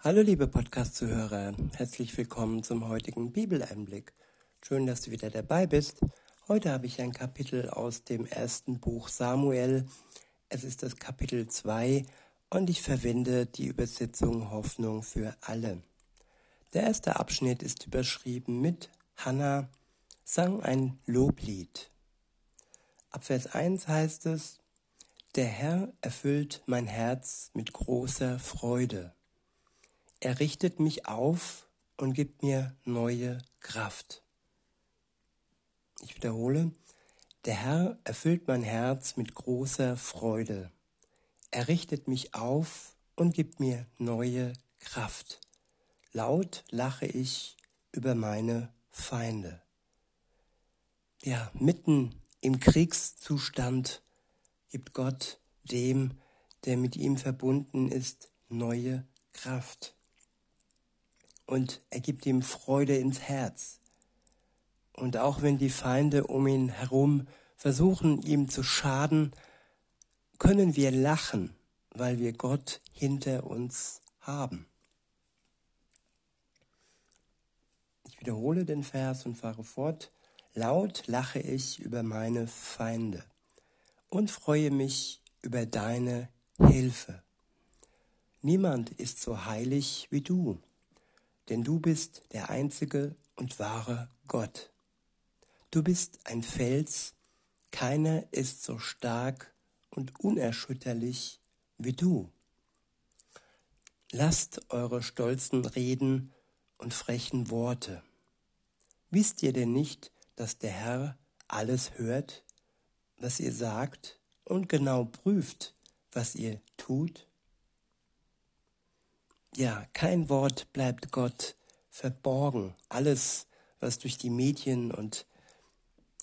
Hallo liebe Podcast-Zuhörer, herzlich willkommen zum heutigen Bibeleinblick. Schön, dass du wieder dabei bist. Heute habe ich ein Kapitel aus dem ersten Buch Samuel. Es ist das Kapitel 2 und ich verwende die Übersetzung Hoffnung für alle. Der erste Abschnitt ist überschrieben mit Hannah sang ein Loblied. Ab Vers 1 heißt es, Der Herr erfüllt mein Herz mit großer Freude. Er richtet mich auf und gibt mir neue Kraft. Ich wiederhole, der Herr erfüllt mein Herz mit großer Freude. Er richtet mich auf und gibt mir neue Kraft. Laut lache ich über meine Feinde. Ja, mitten im Kriegszustand gibt Gott dem, der mit ihm verbunden ist, neue Kraft und er gibt ihm Freude ins Herz. Und auch wenn die Feinde um ihn herum versuchen, ihm zu schaden, können wir lachen, weil wir Gott hinter uns haben. Ich wiederhole den Vers und fahre fort. Laut lache ich über meine Feinde und freue mich über deine Hilfe. Niemand ist so heilig wie du denn du bist der einzige und wahre Gott. Du bist ein Fels, keiner ist so stark und unerschütterlich wie du. Lasst eure stolzen Reden und frechen Worte. Wisst ihr denn nicht, dass der Herr alles hört, was ihr sagt und genau prüft, was ihr tut? Ja, kein Wort bleibt Gott verborgen. Alles, was durch die Medien und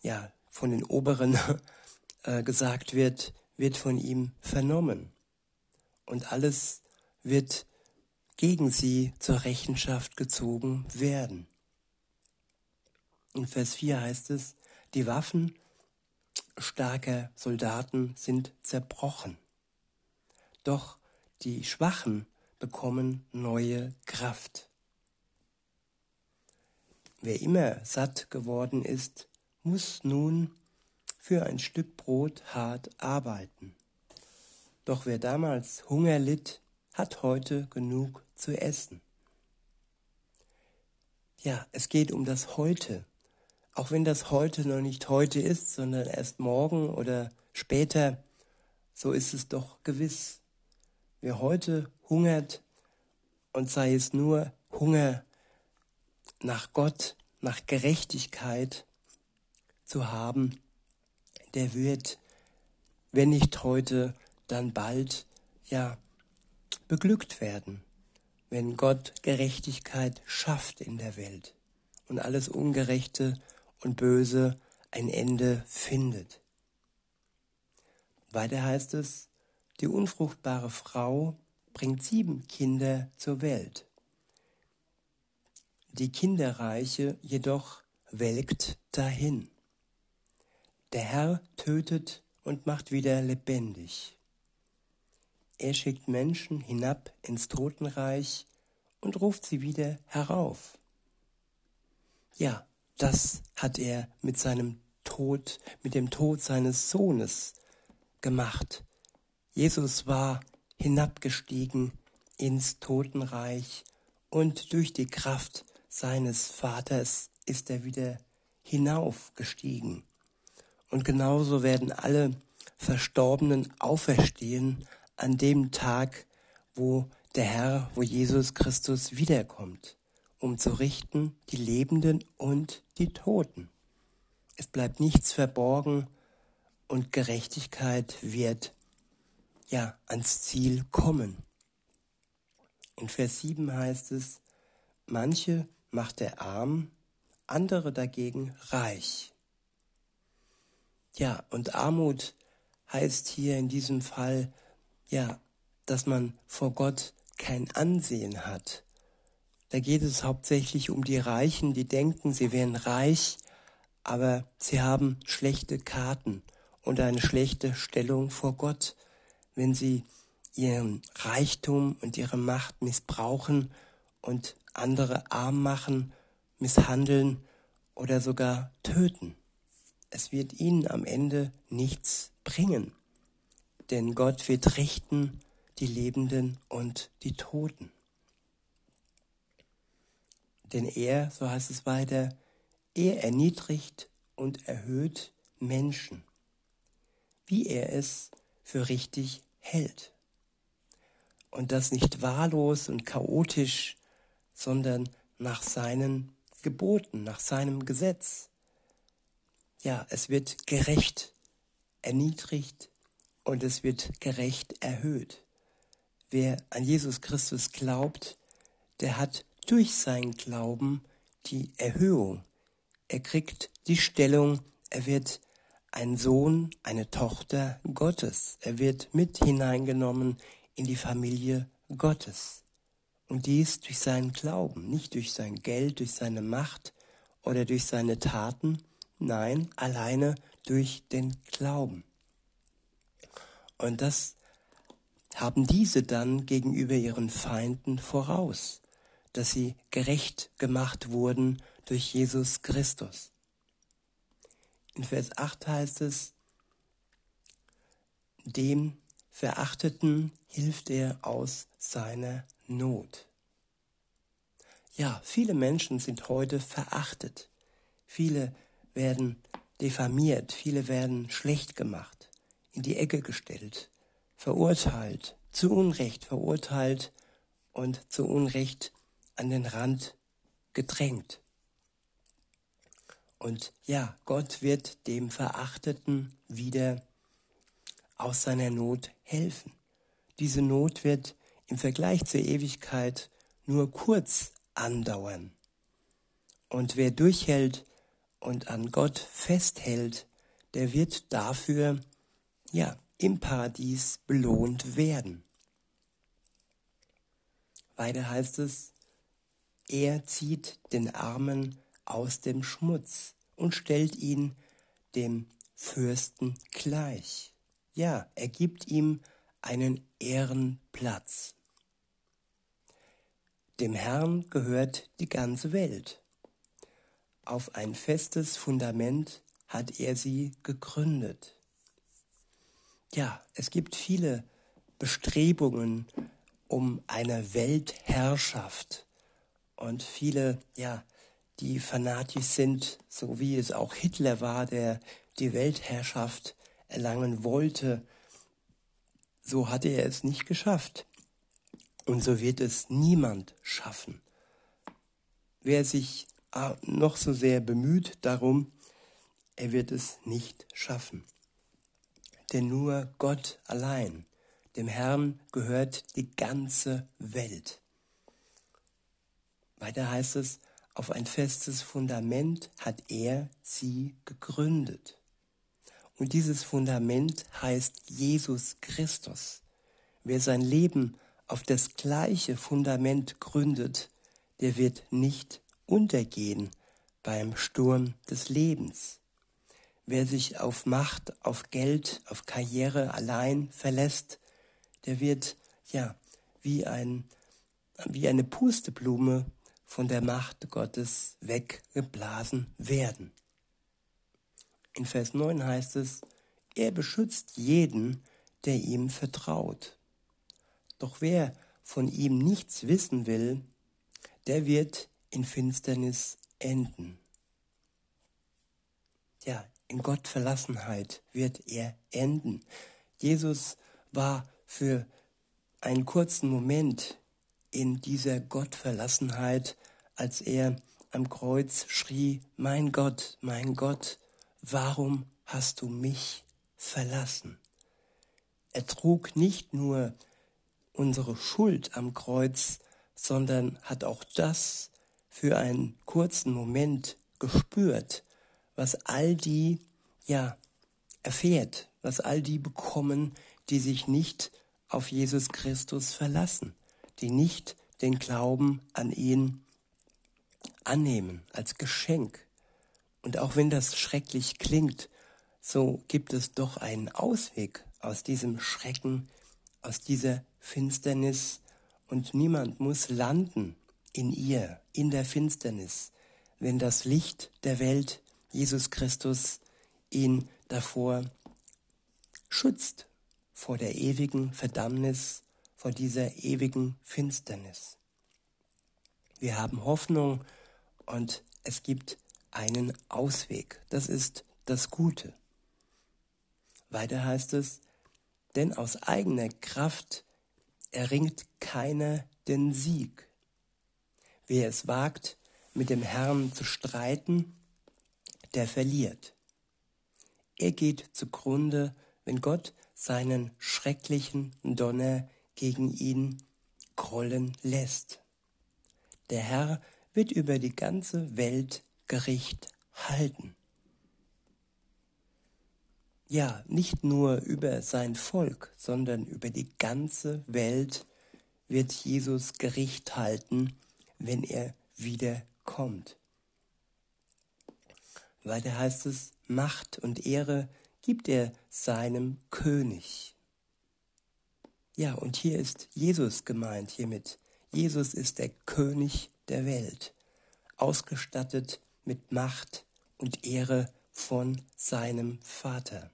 ja, von den Oberen äh, gesagt wird, wird von ihm vernommen. Und alles wird gegen sie zur Rechenschaft gezogen werden. In Vers 4 heißt es, die Waffen starker Soldaten sind zerbrochen. Doch die Schwachen bekommen neue Kraft. Wer immer satt geworden ist, muss nun für ein Stück Brot hart arbeiten. Doch wer damals Hunger litt, hat heute genug zu essen. Ja, es geht um das Heute. Auch wenn das Heute noch nicht heute ist, sondern erst morgen oder später, so ist es doch gewiss. Wer heute hungert, und sei es nur Hunger nach Gott, nach Gerechtigkeit zu haben, der wird, wenn nicht heute, dann bald, ja, beglückt werden, wenn Gott Gerechtigkeit schafft in der Welt und alles Ungerechte und Böse ein Ende findet. Weiter heißt es, die unfruchtbare Frau bringt sieben Kinder zur Welt. Die Kinderreiche jedoch welkt dahin. Der Herr tötet und macht wieder lebendig. Er schickt Menschen hinab ins Totenreich und ruft sie wieder herauf. Ja, das hat er mit seinem Tod, mit dem Tod seines Sohnes gemacht. Jesus war hinabgestiegen ins Totenreich und durch die Kraft seines Vaters ist er wieder hinaufgestiegen. Und genauso werden alle Verstorbenen auferstehen an dem Tag, wo der Herr, wo Jesus Christus wiederkommt, um zu richten die Lebenden und die Toten. Es bleibt nichts verborgen und Gerechtigkeit wird ja ans Ziel kommen. In Vers 7 heißt es, manche macht er arm, andere dagegen reich. Ja, und Armut heißt hier in diesem Fall, ja, dass man vor Gott kein Ansehen hat. Da geht es hauptsächlich um die Reichen, die denken, sie wären reich, aber sie haben schlechte Karten und eine schlechte Stellung vor Gott wenn sie ihren Reichtum und ihre Macht missbrauchen und andere arm machen, misshandeln oder sogar töten. Es wird ihnen am Ende nichts bringen, denn Gott wird richten die Lebenden und die Toten. Denn er, so heißt es weiter, er erniedrigt und erhöht Menschen, wie er es für richtig hält. Und das nicht wahllos und chaotisch, sondern nach seinen Geboten, nach seinem Gesetz. Ja, es wird gerecht erniedrigt und es wird gerecht erhöht. Wer an Jesus Christus glaubt, der hat durch seinen Glauben die Erhöhung. Er kriegt die Stellung, er wird ein Sohn, eine Tochter Gottes. Er wird mit hineingenommen in die Familie Gottes. Und dies durch seinen Glauben, nicht durch sein Geld, durch seine Macht oder durch seine Taten, nein, alleine durch den Glauben. Und das haben diese dann gegenüber ihren Feinden voraus, dass sie gerecht gemacht wurden durch Jesus Christus. In Vers 8 heißt es, dem Verachteten hilft er aus seiner Not. Ja, viele Menschen sind heute verachtet. Viele werden diffamiert, viele werden schlecht gemacht, in die Ecke gestellt, verurteilt, zu Unrecht verurteilt und zu Unrecht an den Rand gedrängt. Und ja, Gott wird dem Verachteten wieder aus seiner Not helfen. Diese Not wird im Vergleich zur Ewigkeit nur kurz andauern. Und wer durchhält und an Gott festhält, der wird dafür, ja, im Paradies belohnt werden. Weiter heißt es, er zieht den Armen aus dem Schmutz und stellt ihn dem Fürsten gleich. Ja, er gibt ihm einen Ehrenplatz. Dem Herrn gehört die ganze Welt. Auf ein festes Fundament hat er sie gegründet. Ja, es gibt viele Bestrebungen um eine Weltherrschaft und viele, ja, die fanatisch sind, so wie es auch Hitler war, der die Weltherrschaft erlangen wollte. So hatte er es nicht geschafft. Und so wird es niemand schaffen. Wer sich ah, noch so sehr bemüht darum, er wird es nicht schaffen. Denn nur Gott allein, dem Herrn gehört die ganze Welt. Weiter heißt es, auf ein festes Fundament hat er sie gegründet. Und dieses Fundament heißt Jesus Christus. Wer sein Leben auf das gleiche Fundament gründet, der wird nicht untergehen beim Sturm des Lebens. Wer sich auf Macht, auf Geld, auf Karriere allein verlässt, der wird ja wie ein wie eine Pusteblume von der Macht Gottes weggeblasen werden. In Vers 9 heißt es, er beschützt jeden, der ihm vertraut. Doch wer von ihm nichts wissen will, der wird in Finsternis enden. Ja, in Gottverlassenheit wird er enden. Jesus war für einen kurzen Moment in dieser Gottverlassenheit, als er am Kreuz schrie, mein Gott, mein Gott, warum hast du mich verlassen? Er trug nicht nur unsere Schuld am Kreuz, sondern hat auch das für einen kurzen Moment gespürt, was all die, ja, erfährt, was all die bekommen, die sich nicht auf Jesus Christus verlassen, die nicht den Glauben an ihn annehmen als Geschenk. Und auch wenn das schrecklich klingt, so gibt es doch einen Ausweg aus diesem Schrecken, aus dieser Finsternis und niemand muss landen in ihr, in der Finsternis, wenn das Licht der Welt, Jesus Christus, ihn davor schützt, vor der ewigen Verdammnis, vor dieser ewigen Finsternis. Wir haben Hoffnung und es gibt einen Ausweg. Das ist das Gute. Weiter heißt es, denn aus eigener Kraft erringt keiner den Sieg. Wer es wagt, mit dem Herrn zu streiten, der verliert. Er geht zugrunde, wenn Gott seinen schrecklichen Donner gegen ihn grollen lässt. Der Herr wird über die ganze Welt Gericht halten. Ja, nicht nur über sein Volk, sondern über die ganze Welt wird Jesus Gericht halten, wenn er wiederkommt. Weiter heißt es, Macht und Ehre gibt er seinem König. Ja, und hier ist Jesus gemeint hiermit. Jesus ist der König der Welt, ausgestattet mit Macht und Ehre von seinem Vater.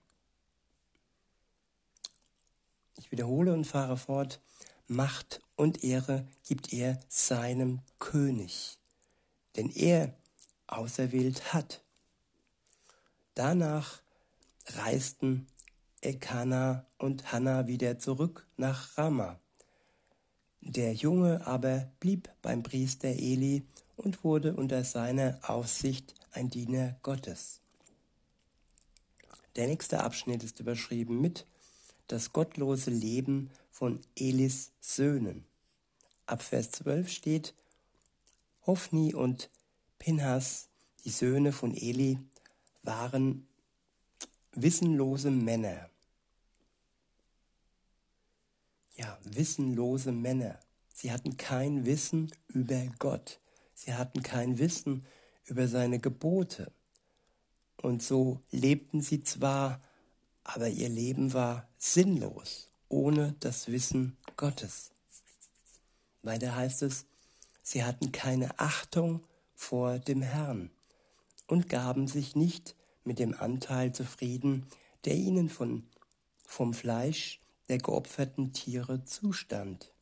Ich wiederhole und fahre fort. Macht und Ehre gibt er seinem König, den er auserwählt hat. Danach reisten Elkanah und Hannah wieder zurück nach Rama. Der Junge aber blieb beim Priester Eli und wurde unter seiner Aufsicht ein Diener Gottes. Der nächste Abschnitt ist überschrieben mit das gottlose Leben von Elis Söhnen. Ab Vers 12 steht, Hophni und Pinhas, die Söhne von Eli, waren wissenlose Männer. Ja, wissenlose Männer. Sie hatten kein Wissen über Gott. Sie hatten kein Wissen über seine Gebote. Und so lebten sie zwar, aber ihr Leben war sinnlos, ohne das Wissen Gottes. Weiter heißt es, sie hatten keine Achtung vor dem Herrn und gaben sich nicht mit dem Anteil zufrieden, der ihnen von, vom Fleisch der geopferten Tiere zustand.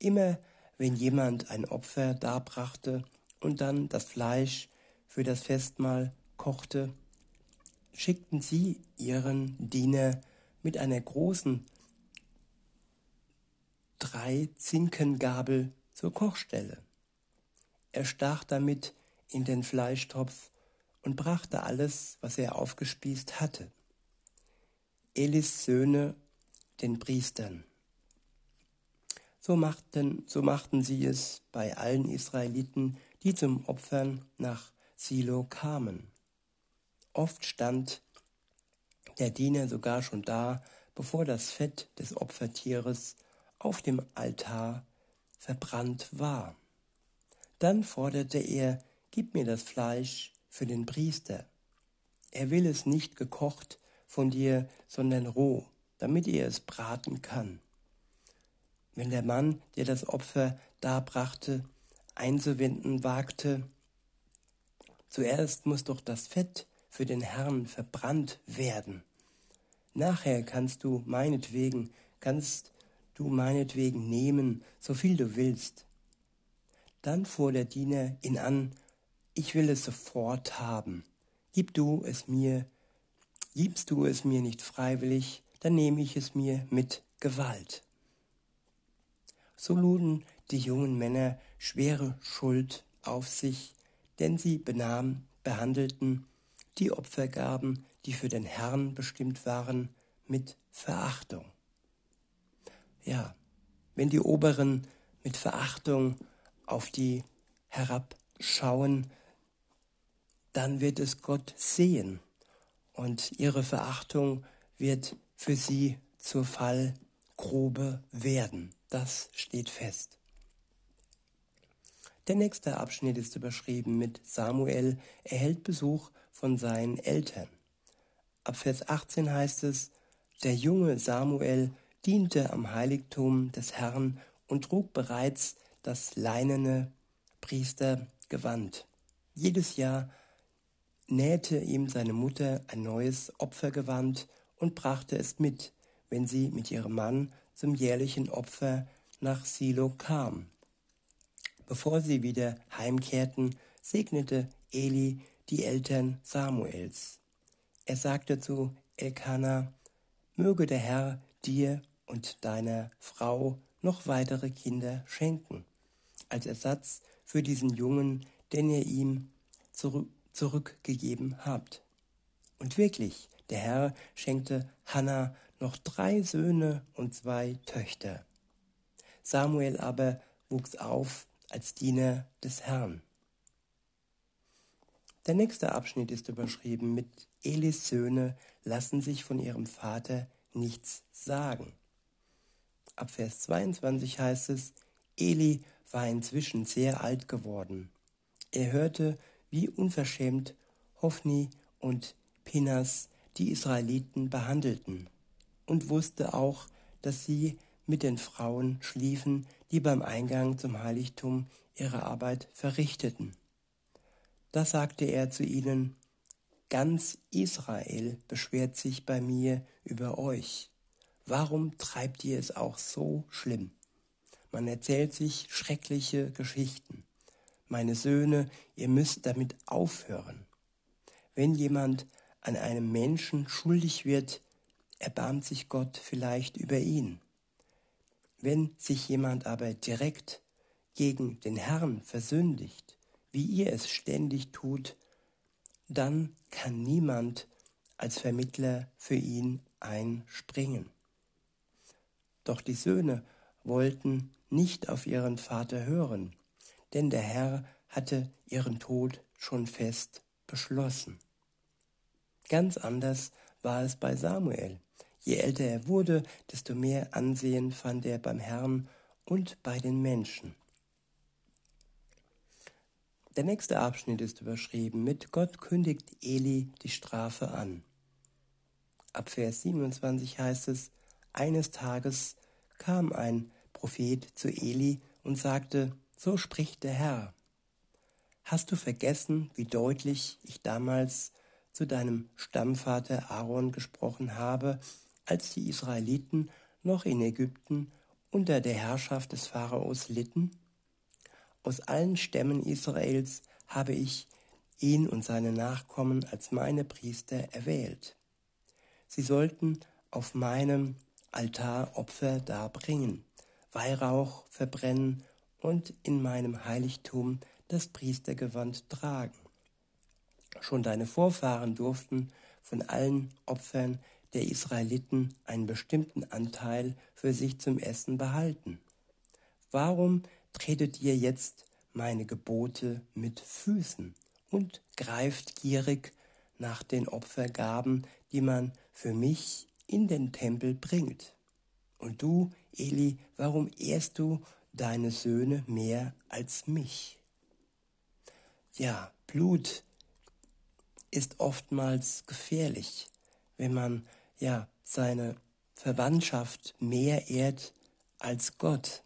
Immer wenn jemand ein Opfer darbrachte und dann das Fleisch für das Festmahl kochte, schickten sie ihren Diener mit einer großen drei Zinkengabel zur Kochstelle. Er stach damit in den Fleischtopf und brachte alles, was er aufgespießt hatte. Elis Söhne den Priestern. So machten, so machten sie es bei allen Israeliten, die zum Opfern nach Silo kamen. Oft stand der Diener sogar schon da, bevor das Fett des Opfertieres auf dem Altar verbrannt war. Dann forderte er, gib mir das Fleisch für den Priester. Er will es nicht gekocht von dir, sondern roh, damit er es braten kann. Wenn der Mann, der das Opfer darbrachte, einzuwenden wagte, zuerst muss doch das Fett für den Herrn verbrannt werden. Nachher kannst du meinetwegen, kannst du meinetwegen nehmen, so viel du willst. Dann fuhr der Diener ihn an ich will es sofort haben. Gib du es mir, gibst du es mir nicht freiwillig, dann nehme ich es mir mit Gewalt. So luden die jungen Männer schwere Schuld auf sich, denn sie benahmen, behandelten die Opfergaben, die für den Herrn bestimmt waren, mit Verachtung. Ja, wenn die Oberen mit Verachtung auf die herabschauen, dann wird es Gott sehen und ihre Verachtung wird für sie zur Fallgrube werden. Das steht fest. Der nächste Abschnitt ist überschrieben mit Samuel erhält Besuch von seinen Eltern. Ab Vers 18 heißt es, der junge Samuel diente am Heiligtum des Herrn und trug bereits das leinene Priestergewand. Jedes Jahr nähte ihm seine Mutter ein neues Opfergewand und brachte es mit, wenn sie mit ihrem Mann zum jährlichen Opfer nach Silo kam. Bevor sie wieder heimkehrten, segnete Eli die Eltern Samuels. Er sagte zu Elkanah, möge der Herr dir und deiner Frau noch weitere Kinder schenken, als Ersatz für diesen Jungen, den ihr ihm zurück, zurückgegeben habt. Und wirklich, der Herr schenkte Hannah noch drei Söhne und zwei Töchter. Samuel aber wuchs auf als Diener des Herrn. Der nächste Abschnitt ist überschrieben mit Elis Söhne lassen sich von ihrem Vater nichts sagen. Ab Vers 22 heißt es, Eli war inzwischen sehr alt geworden. Er hörte, wie unverschämt Hophni und Pinas die Israeliten behandelten und wusste auch, dass sie mit den Frauen schliefen, die beim Eingang zum Heiligtum ihre Arbeit verrichteten. Da sagte er zu ihnen, Ganz Israel beschwert sich bei mir über euch. Warum treibt ihr es auch so schlimm? Man erzählt sich schreckliche Geschichten. Meine Söhne, ihr müsst damit aufhören. Wenn jemand an einem Menschen schuldig wird, erbarmt sich Gott vielleicht über ihn. Wenn sich jemand aber direkt gegen den Herrn versündigt, wie ihr es ständig tut, dann kann niemand als Vermittler für ihn einspringen. Doch die Söhne wollten nicht auf ihren Vater hören, denn der Herr hatte ihren Tod schon fest beschlossen. Ganz anders war es bei Samuel. Je älter er wurde, desto mehr Ansehen fand er beim Herrn und bei den Menschen. Der nächste Abschnitt ist überschrieben mit Gott kündigt Eli die Strafe an. Ab Vers 27 heißt es, eines Tages kam ein Prophet zu Eli und sagte, so spricht der Herr. Hast du vergessen, wie deutlich ich damals zu deinem Stammvater Aaron gesprochen habe, als die Israeliten noch in Ägypten unter der Herrschaft des Pharaos litten? Aus allen Stämmen Israels habe ich ihn und seine Nachkommen als meine Priester erwählt. Sie sollten auf meinem Altar Opfer darbringen, Weihrauch verbrennen und in meinem Heiligtum das Priestergewand tragen. Schon deine Vorfahren durften von allen Opfern der Israeliten einen bestimmten Anteil für sich zum Essen behalten. Warum tretet ihr jetzt meine Gebote mit Füßen und greift gierig nach den Opfergaben, die man für mich in den Tempel bringt? Und du, Eli, warum ehrst du deine Söhne mehr als mich? Ja, Blut ist oftmals gefährlich, wenn man ja seine Verwandtschaft mehr ehrt als Gott.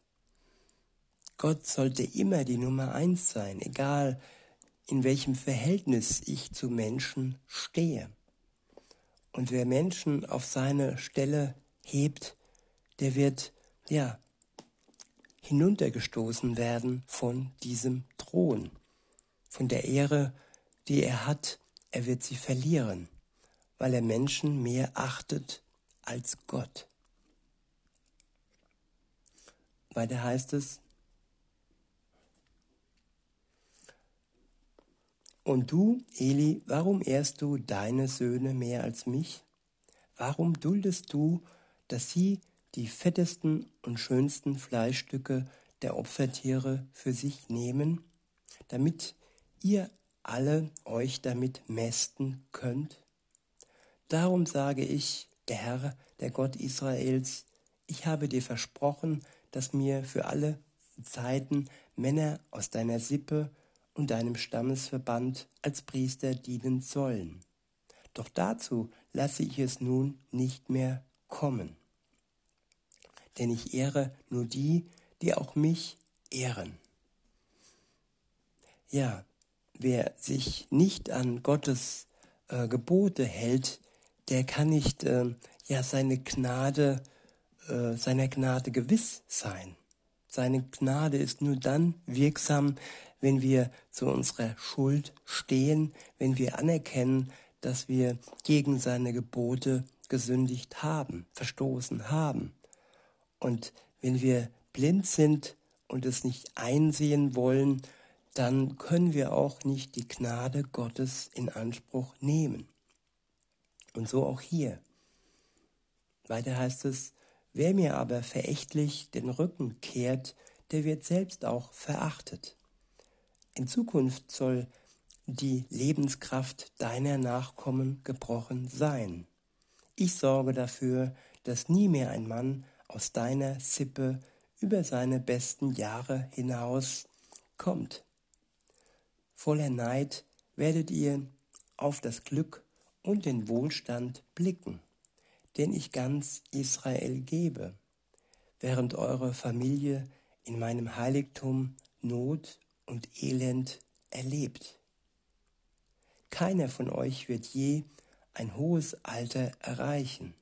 Gott sollte immer die Nummer eins sein, egal in welchem Verhältnis ich zu Menschen stehe. Und wer Menschen auf seine Stelle hebt, der wird, ja, hinuntergestoßen werden von diesem Thron, von der Ehre, die er hat, er wird sie verlieren, weil er Menschen mehr achtet als Gott. Weiter heißt es, Und du, Eli, warum ehrst du deine Söhne mehr als mich? Warum duldest du, dass sie die fettesten und schönsten Fleischstücke der Opfertiere für sich nehmen, damit ihr alle euch damit mästen könnt? Darum sage ich, der Herr, der Gott Israels, ich habe dir versprochen, dass mir für alle Zeiten Männer aus deiner Sippe und deinem Stammesverband als Priester dienen sollen. Doch dazu lasse ich es nun nicht mehr kommen. denn ich ehre nur die, die auch mich ehren. Ja, wer sich nicht an Gottes äh, Gebote hält, der kann nicht äh, ja seine Gnade, äh, seiner Gnade gewiss sein. Seine Gnade ist nur dann wirksam, wenn wir zu unserer Schuld stehen, wenn wir anerkennen, dass wir gegen seine Gebote gesündigt haben, verstoßen haben. Und wenn wir blind sind und es nicht einsehen wollen, dann können wir auch nicht die Gnade Gottes in Anspruch nehmen. Und so auch hier. Weiter heißt es, wer mir aber verächtlich den Rücken kehrt, der wird selbst auch verachtet. In Zukunft soll die Lebenskraft deiner Nachkommen gebrochen sein. Ich sorge dafür, dass nie mehr ein Mann aus deiner Sippe über seine besten Jahre hinaus kommt. Voller Neid werdet ihr auf das Glück und den Wohlstand blicken, den ich ganz Israel gebe, während eure Familie in meinem Heiligtum Not und Elend erlebt. Keiner von euch wird je ein hohes Alter erreichen.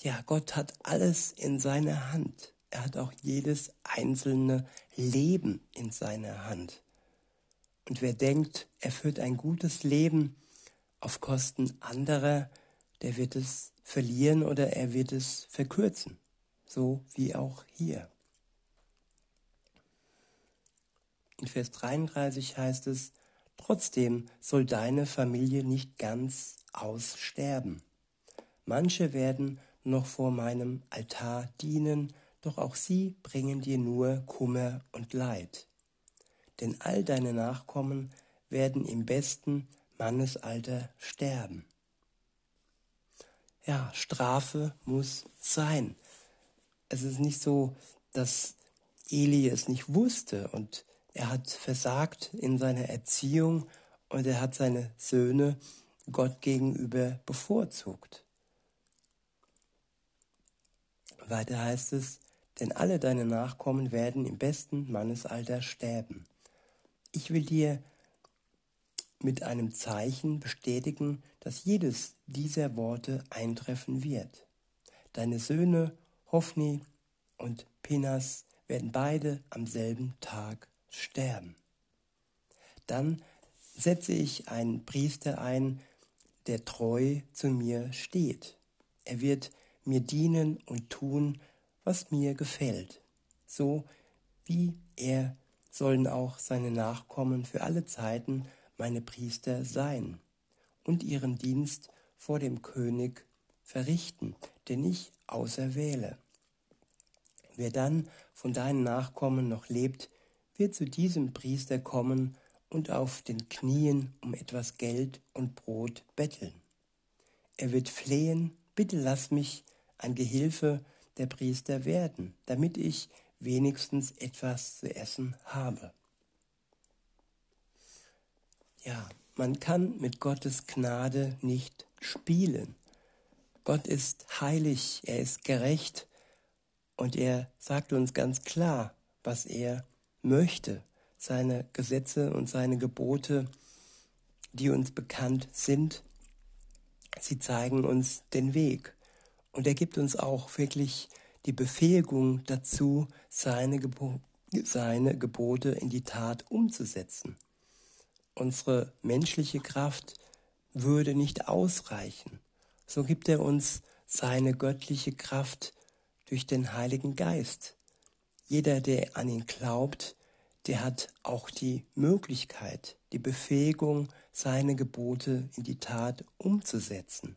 Ja, Gott hat alles in seiner Hand. Er hat auch jedes einzelne Leben in seiner Hand. Und wer denkt, er führt ein gutes Leben auf Kosten anderer, der wird es verlieren oder er wird es verkürzen. So wie auch hier. In Vers 33 heißt es, trotzdem soll deine Familie nicht ganz aussterben. Manche werden noch vor meinem Altar dienen, doch auch sie bringen dir nur Kummer und Leid. Denn all deine Nachkommen werden im besten Mannesalter sterben. Ja, Strafe muss sein. Es ist nicht so, dass Eli es nicht wusste und er hat versagt in seiner Erziehung und er hat seine Söhne Gott gegenüber bevorzugt. Weiter heißt es, denn alle deine Nachkommen werden im besten Mannesalter sterben. Ich will dir mit einem Zeichen bestätigen, dass jedes dieser Worte eintreffen wird. Deine Söhne Hophni und Pinas werden beide am selben Tag sterben. Dann setze ich einen Priester ein, der treu zu mir steht. Er wird mir dienen und tun, was mir gefällt. So wie er sollen auch seine Nachkommen für alle Zeiten meine Priester sein und ihren Dienst vor dem König verrichten, den ich auserwähle. Wer dann von deinen Nachkommen noch lebt, wird zu diesem Priester kommen und auf den Knien um etwas Geld und Brot betteln. Er wird flehen, bitte lass mich ein Gehilfe der Priester werden, damit ich wenigstens etwas zu essen habe. Ja, man kann mit Gottes Gnade nicht spielen. Gott ist heilig, er ist gerecht und er sagt uns ganz klar, was er möchte, seine Gesetze und seine Gebote, die uns bekannt sind, sie zeigen uns den Weg. Und er gibt uns auch wirklich die Befähigung dazu, seine, Gebo seine Gebote in die Tat umzusetzen. Unsere menschliche Kraft würde nicht ausreichen. So gibt er uns seine göttliche Kraft durch den Heiligen Geist, jeder, der an ihn glaubt, der hat auch die Möglichkeit, die Befähigung, seine Gebote in die Tat umzusetzen.